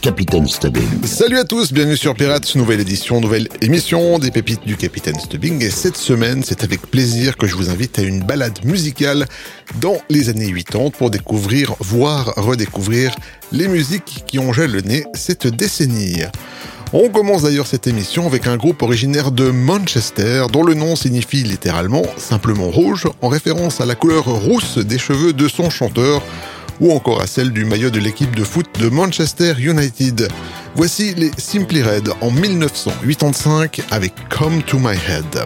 Capitaine Stubbing. Salut à tous, bienvenue sur Pirates, nouvelle édition, nouvelle émission des pépites du Capitaine Stubbing. Et cette semaine, c'est avec plaisir que je vous invite à une balade musicale dans les années 80 pour découvrir, voire redécouvrir les musiques qui ont jalonné cette décennie. On commence d'ailleurs cette émission avec un groupe originaire de Manchester dont le nom signifie littéralement simplement rouge en référence à la couleur rousse des cheveux de son chanteur ou encore à celle du maillot de l'équipe de foot de Manchester United. Voici les Simply Red en 1985 avec Come to My Head.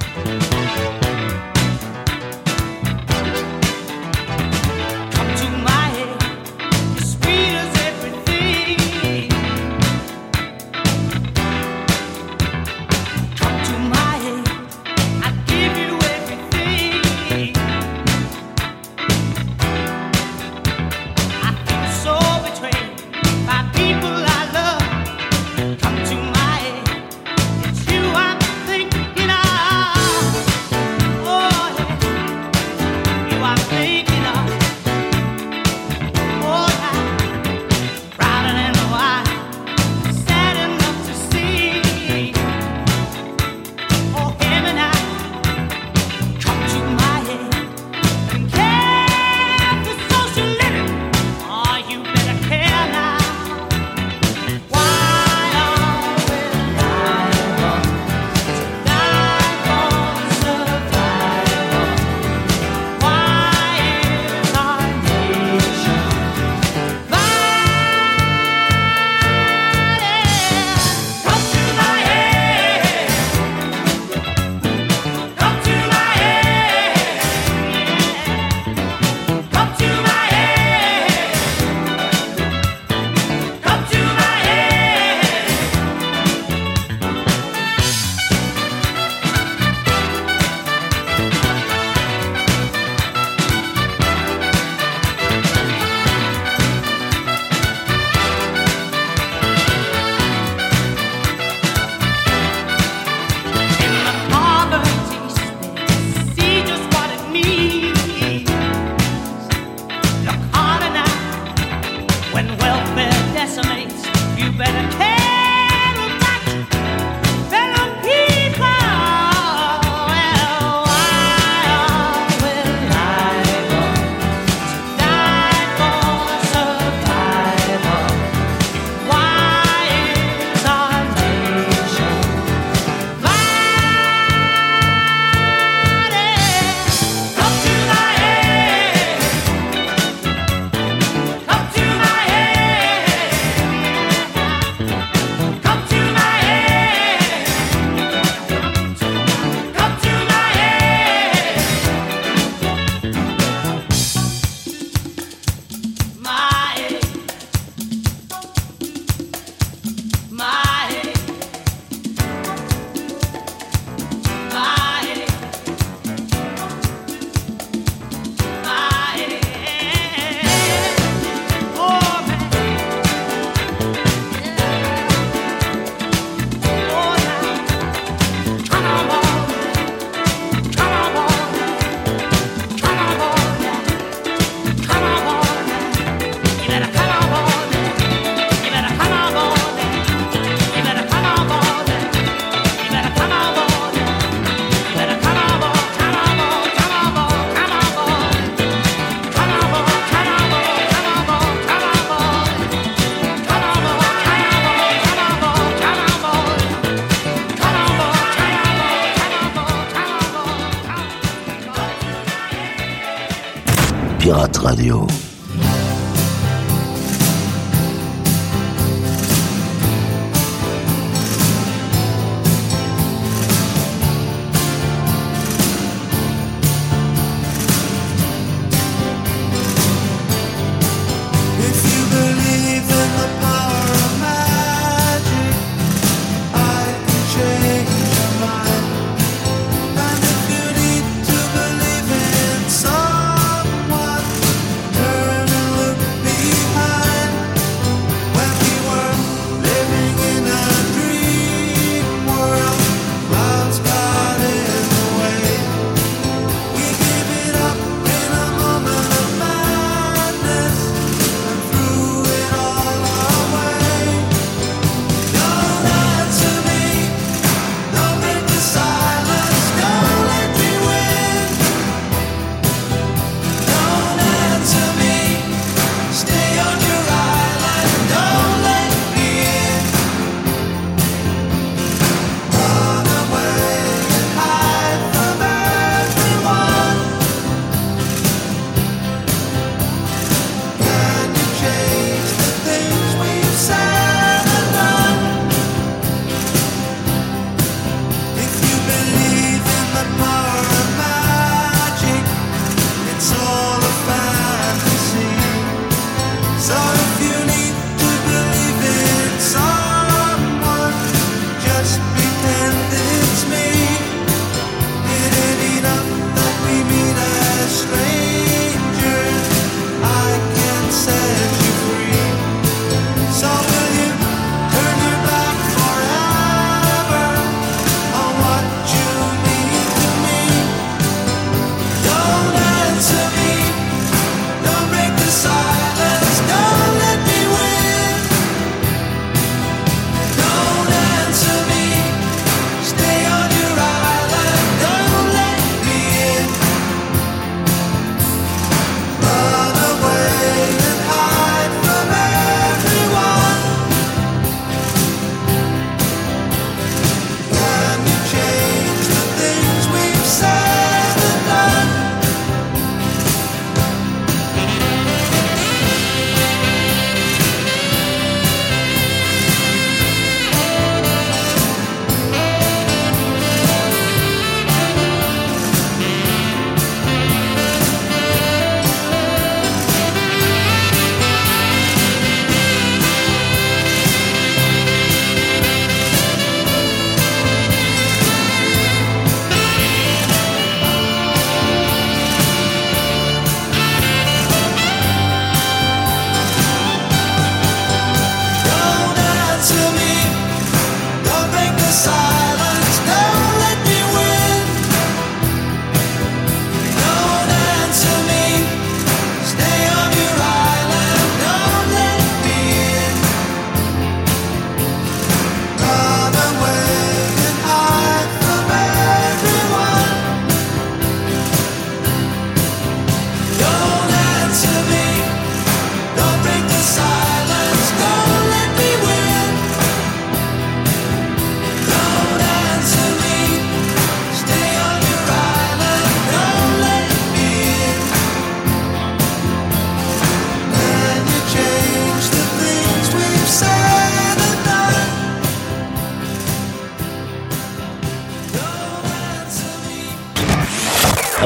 Radio.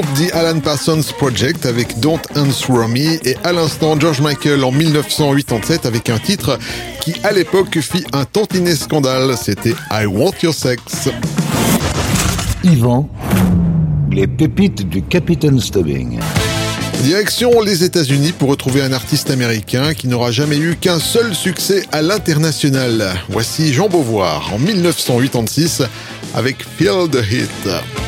Groupe The Alan Parsons Project avec Don't Answer Me et à l'instant George Michael en 1987 avec un titre qui à l'époque fit un tantinet scandale, c'était I Want Your Sex. Yvan, les pépites du Captain Stubbing. Direction les États-Unis pour retrouver un artiste américain qui n'aura jamais eu qu'un seul succès à l'international. Voici Jean Beauvoir en 1986 avec Feel the Hit.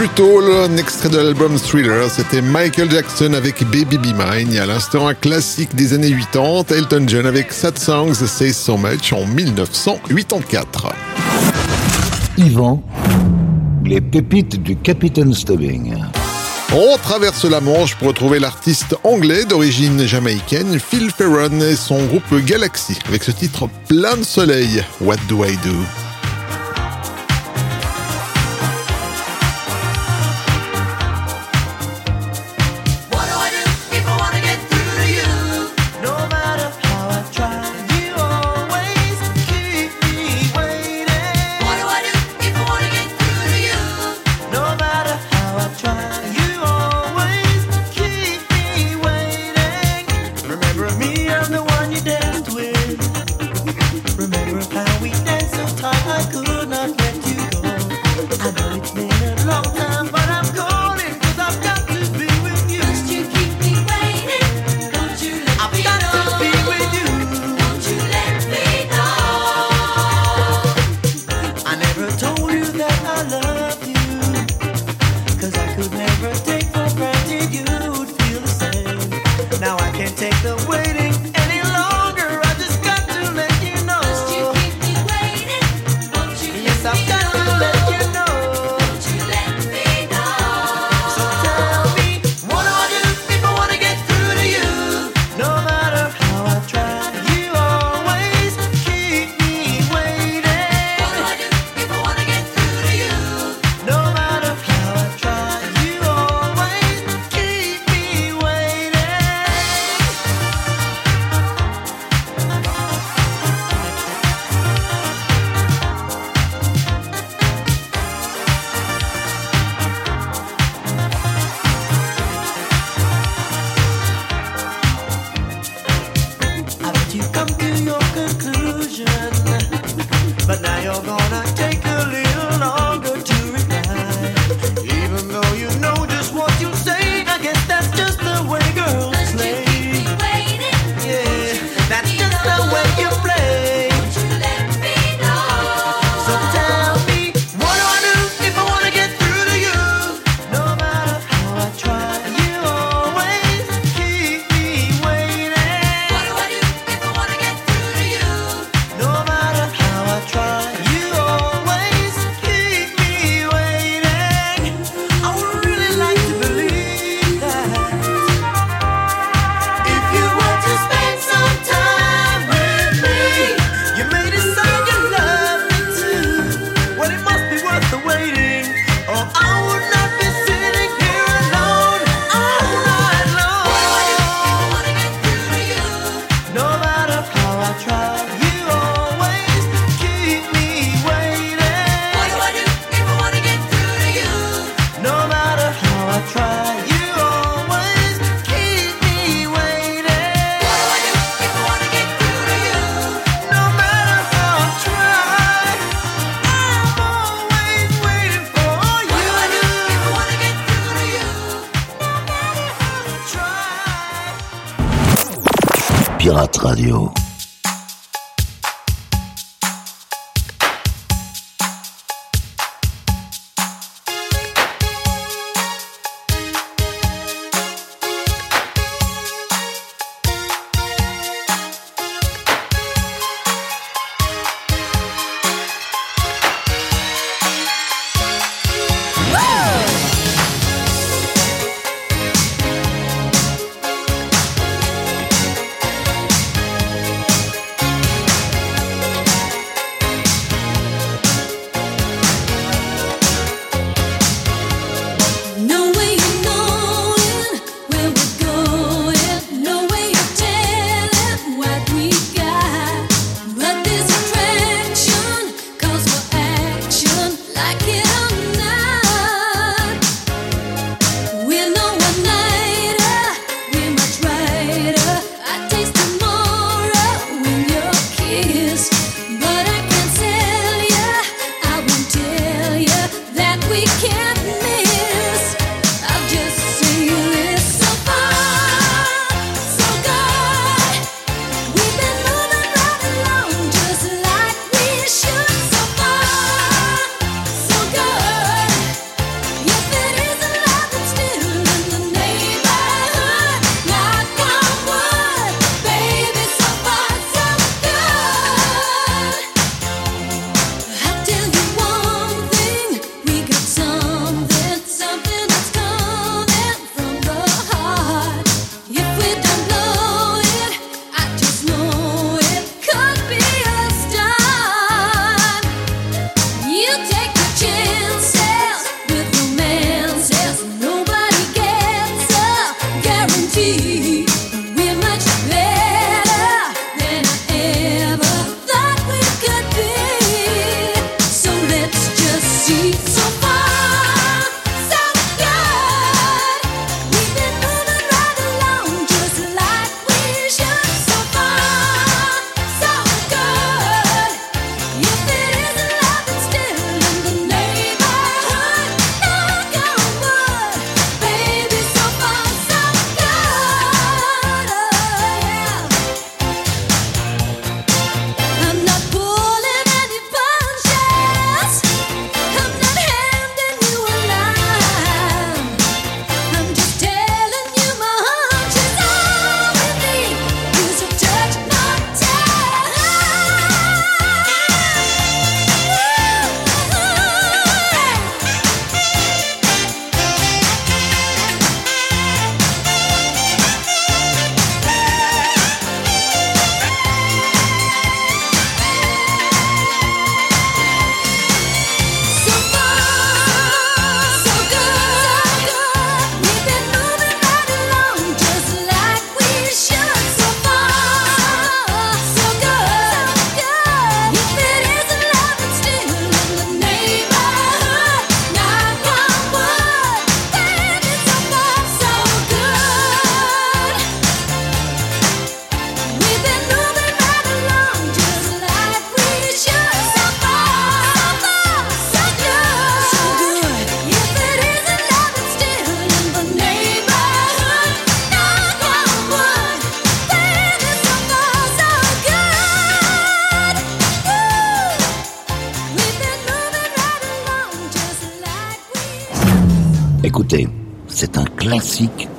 Un extrait de l'album Thriller, c'était Michael Jackson avec Baby Be Mine, et à l'instant un classique des années 80, Elton John avec Sad Songs Say So Much en 1984. Yvan, les pépites du Capitaine Stubbing. On traverse la Manche pour retrouver l'artiste anglais d'origine jamaïcaine Phil Ferron et son groupe Galaxy avec ce titre plein de soleil, What Do I Do?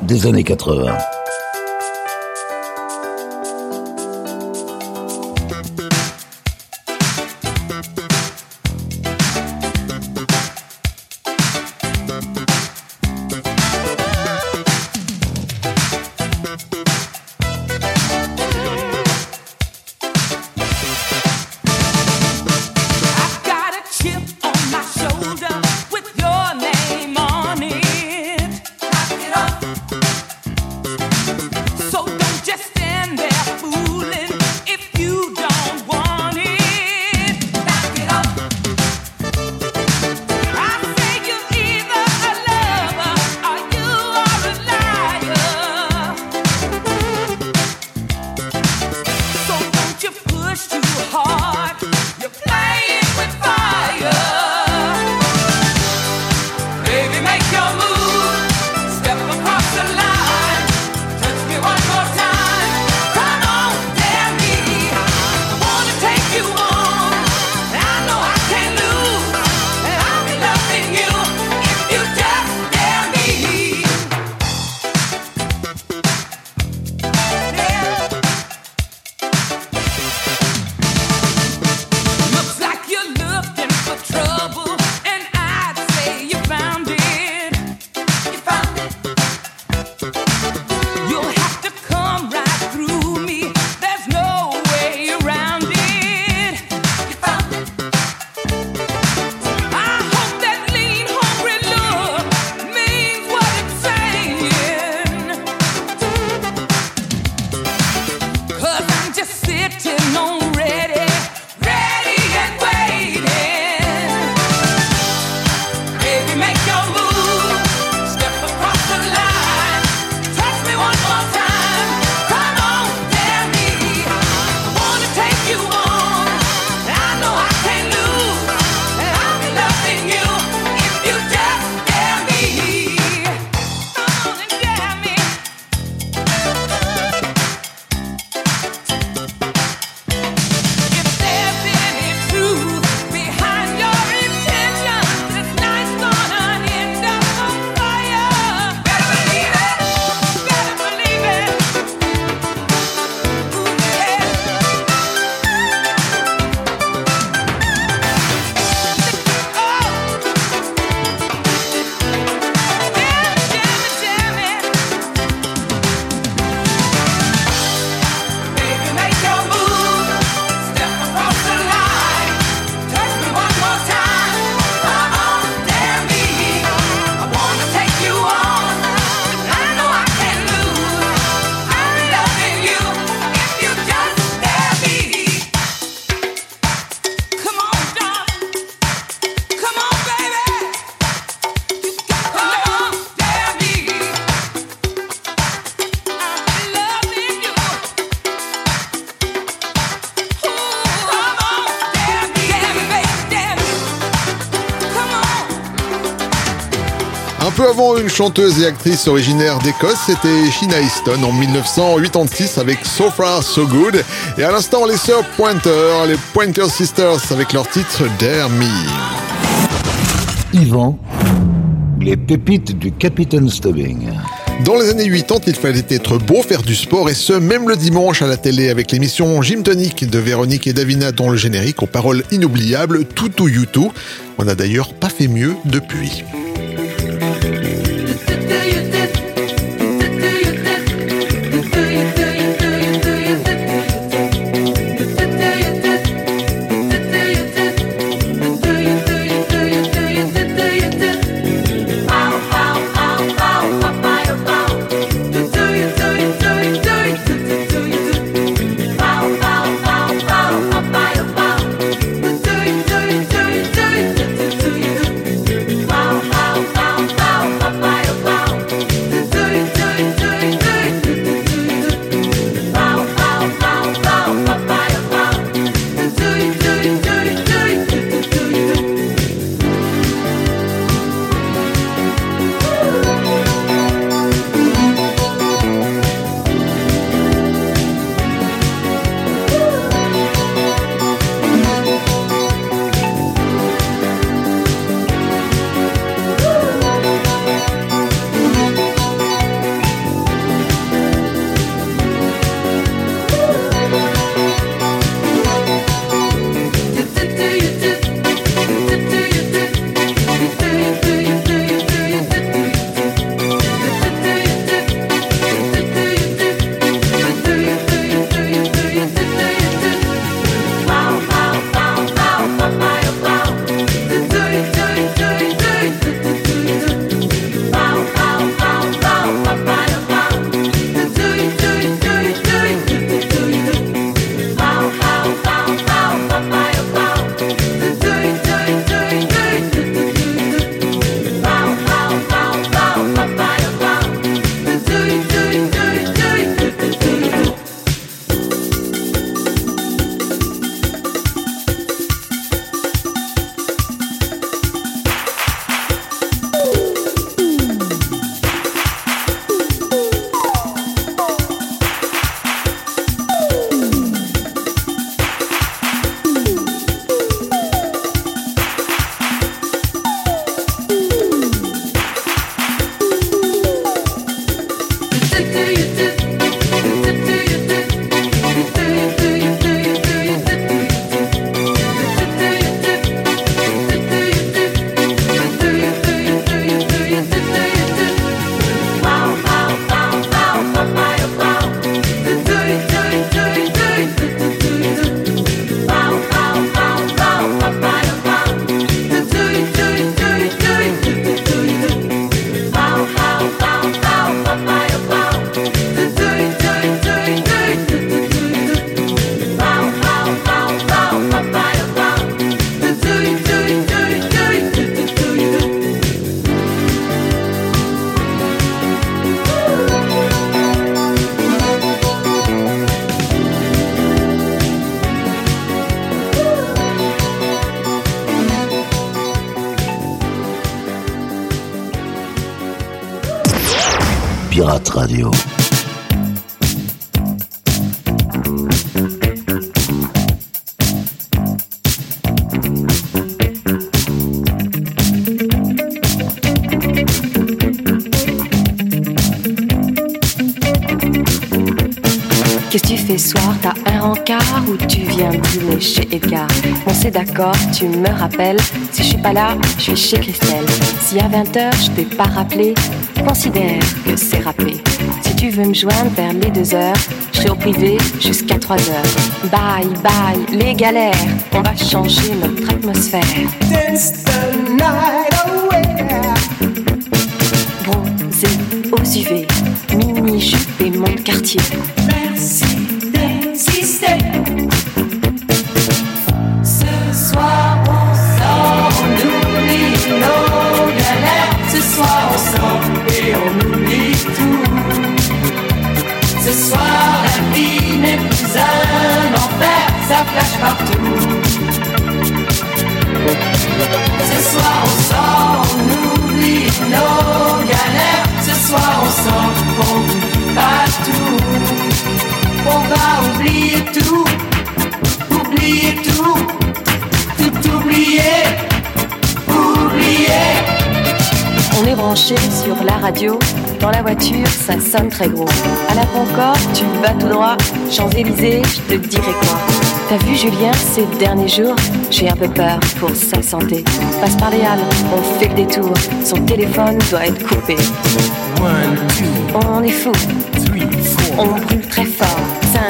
Des années 80. Chanteuse et actrice originaire d'Écosse, c'était Sheena Easton en 1986 avec So Far So Good. Et à l'instant, les sœurs Pointer, les Pointer Sisters avec leur titre Dare Me. Yvan, les pépites du Capitaine Stubbing. Dans les années 80, il fallait être beau, faire du sport, et ce, même le dimanche à la télé, avec l'émission Gym Tonic de Véronique et Davina, dont le générique aux paroles inoubliables, Tout ou You On n'a d'ailleurs pas fait mieux depuis. Radio. Qu'est-ce que tu fais soir? T'as un rencard ou tu viens dîner chez Edgar? On s'est d'accord, tu me rappelles. Si je suis pas là, je suis chez Christelle. Si à 20h je t'ai pas rappelé, considère que c'est rappelé. Si tu veux me joindre vers les 2 heures, je serai au privé jusqu'à 3 heures. Bye bye, les galères, on va changer notre atmosphère. Dance the night away. Bronzé aux UV, mini-jupe et mon quartier. Partout. Ce soir on sort, on oublie nos galères. Ce soir on sort, on oublie pas tout. On va oublier tout, oublier tout, tout oublier, oublier. On est branché sur la radio. Dans la voiture, ça sonne très gros. À la Concorde, tu vas tout droit. Champs-Élysées, je te dirai quoi. T'as vu Julien ces derniers jours J'ai un peu peur pour sa santé. Passe par les halles, on fait le détour. Son téléphone doit être coupé. On est fou. On brûle très fort. 5,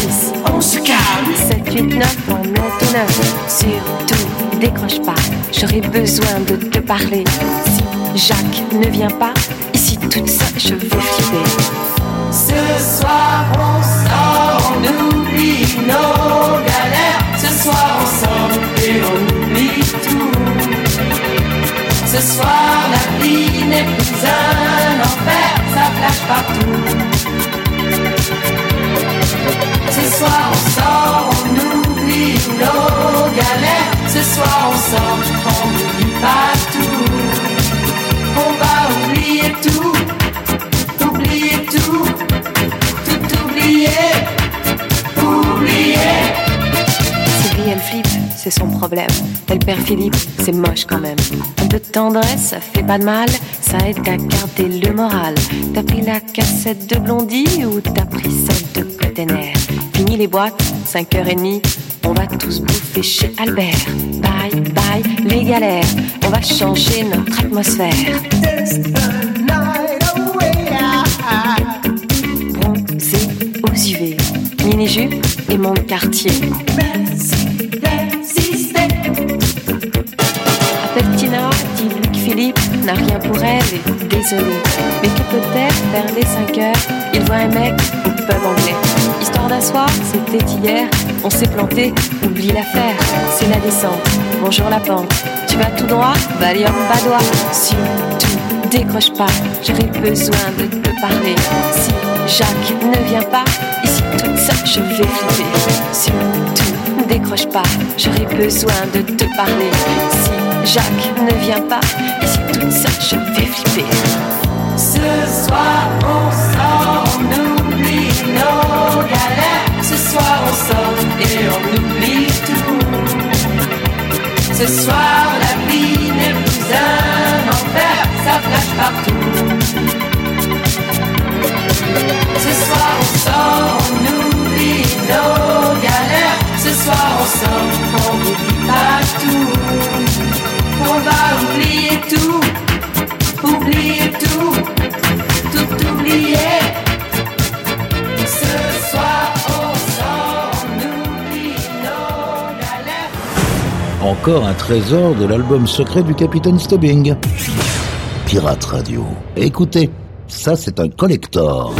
6, On se calme, 7, 8, 9, on est au 9. Surtout, décroche pas. J'aurais besoin de te parler. Si Jacques ne vient pas, ici toute seule, je vais flipper. Ce soir on sort, on oublie nos galères. Ce soir sort et on oublie tout. Ce soir la vie n'est plus un enfer, ça flash partout. Ce soir on sort, on oublie nos galères. Ce soir on sort, on n'oublie pas tout. On va oublier tout, oublier tout, tout oublier. Sylvie, elle flippe, c'est son problème. Elle perd Philippe, c'est moche quand même. Un peu de tendresse, ça fait pas de mal, ça aide à garder le moral. T'as pris la cassette de Blondie ou t'as pris celle de Cotener? Fini les boîtes, 5h30, on va tous bouffer chez Albert. Bye bye, les galères, on va changer notre atmosphère. Bronzé aux UV, mini-jupe et mon quartier. Appelle Tina, dis-lui que Philippe n'a rien pour elle et désolé. Mais que peut-être vers les 5 heures, il voit un mec au pub anglais. Histoire d'un soir, c'était hier, on s'est planté, oublie l'affaire, c'est la descente. Bonjour la pente, tu vas tout droit, Valium badois. Surtout, décroche pas, j'aurais besoin de te parler. Si Jacques ne vient pas, ici toute seule, je vais flipper. Surtout, décroche pas, j'aurais besoin de te parler. Si Jacques ne vient pas, ici toute seule, je vais flipper. Ce soir on sort, on oublie nos galères. Ce soir on sort et on oublie tout. Ce soir la vie n'est plus un enfer, ça flash partout. Ce soir on sort, on oublie nos galères. Ce soir on sort, on n'oublie pas tout. On va oublier tout, oublier tout, tout oublier. Ce soir on oublie nos galères. Encore un trésor de l'album secret du Capitaine Stubbing. Pirate Radio. Écoutez, ça c'est un collector.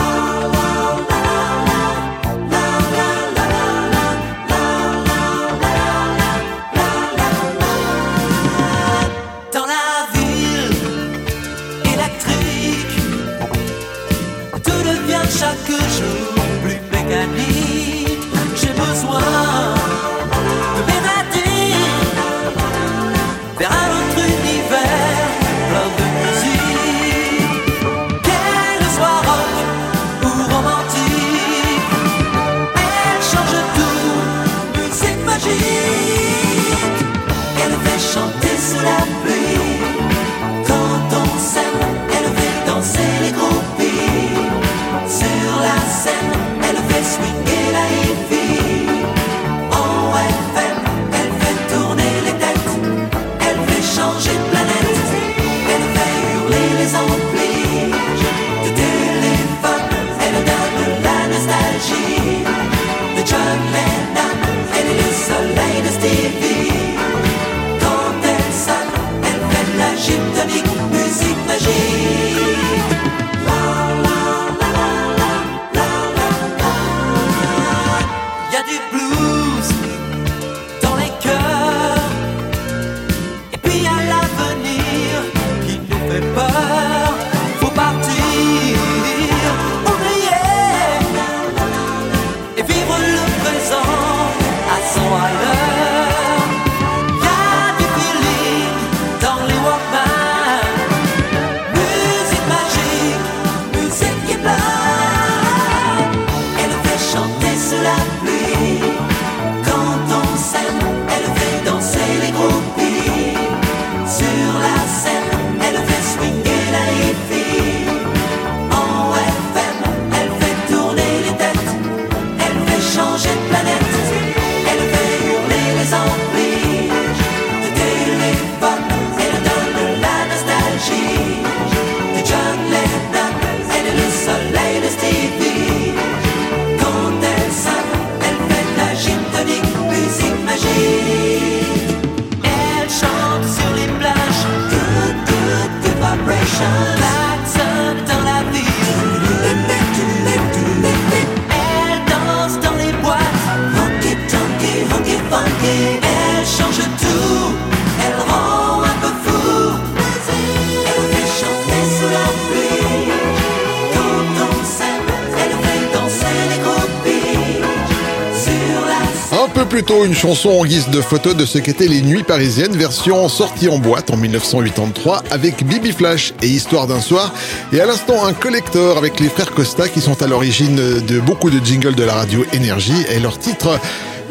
Plutôt une chanson en guise de photo de ce qu'étaient les nuits parisiennes, version sortie en boîte en 1983 avec Bibi Flash et Histoire d'un soir. Et à l'instant, un collector avec les frères Costa qui sont à l'origine de beaucoup de jingles de la radio Énergie et leur titre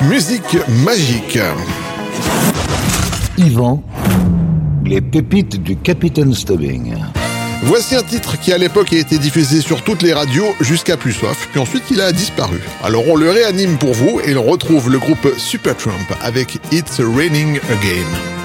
Musique magique. Yvan, les pépites du Capitaine Stubbing. Voici un titre qui à l'époque a été diffusé sur toutes les radios jusqu'à plus soif, puis ensuite il a disparu. Alors on le réanime pour vous et on retrouve le groupe Supertramp avec It's Raining Again.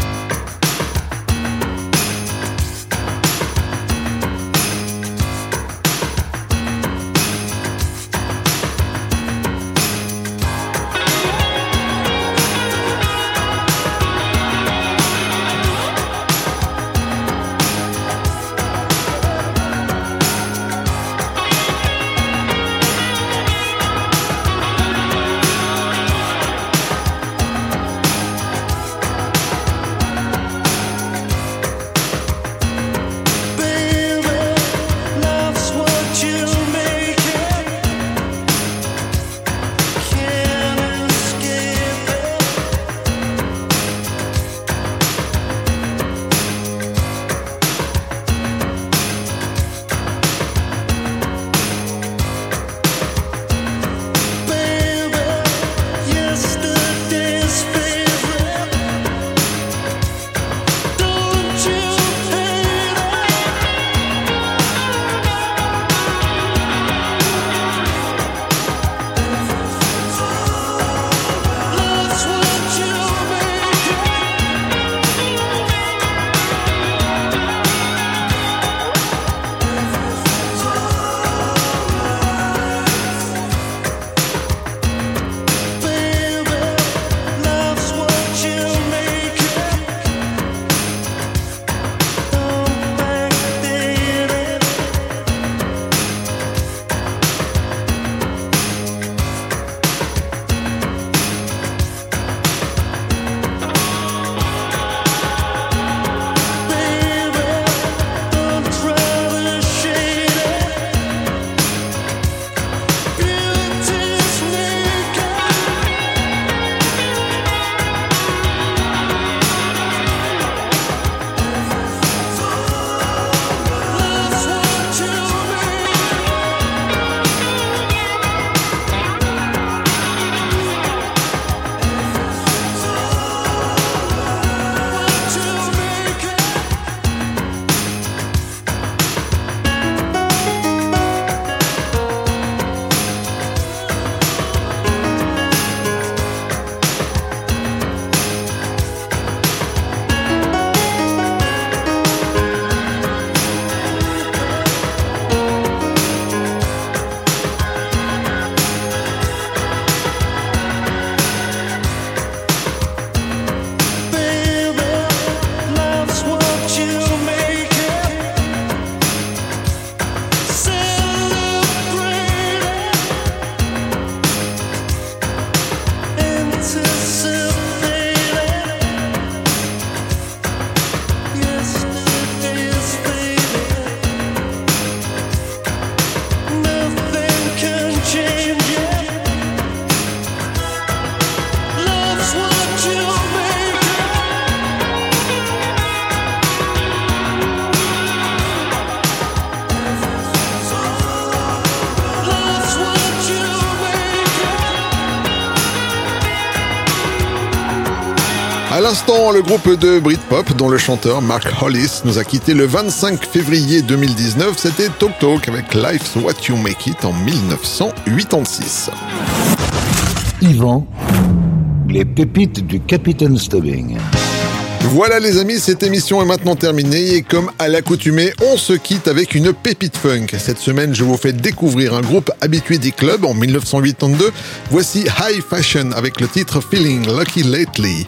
Le groupe de Britpop, dont le chanteur Mark Hollis nous a quitté le 25 février 2019, c'était Talk Talk avec Life's What You Make It en 1986. Yvan, les pépites du Capitaine Stubbing. Voilà les amis, cette émission est maintenant terminée et comme à l'accoutumée, on se quitte avec une pépite funk. Cette semaine, je vous fais découvrir un groupe habitué des clubs en 1982. Voici High Fashion avec le titre Feeling Lucky Lately.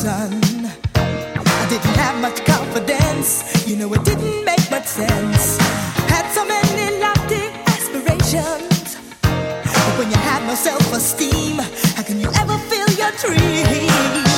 sun. I didn't have much confidence, you know, it didn't make much sense. Had so many lofty aspirations, but when you have no self esteem, how can you ever feel your dreams?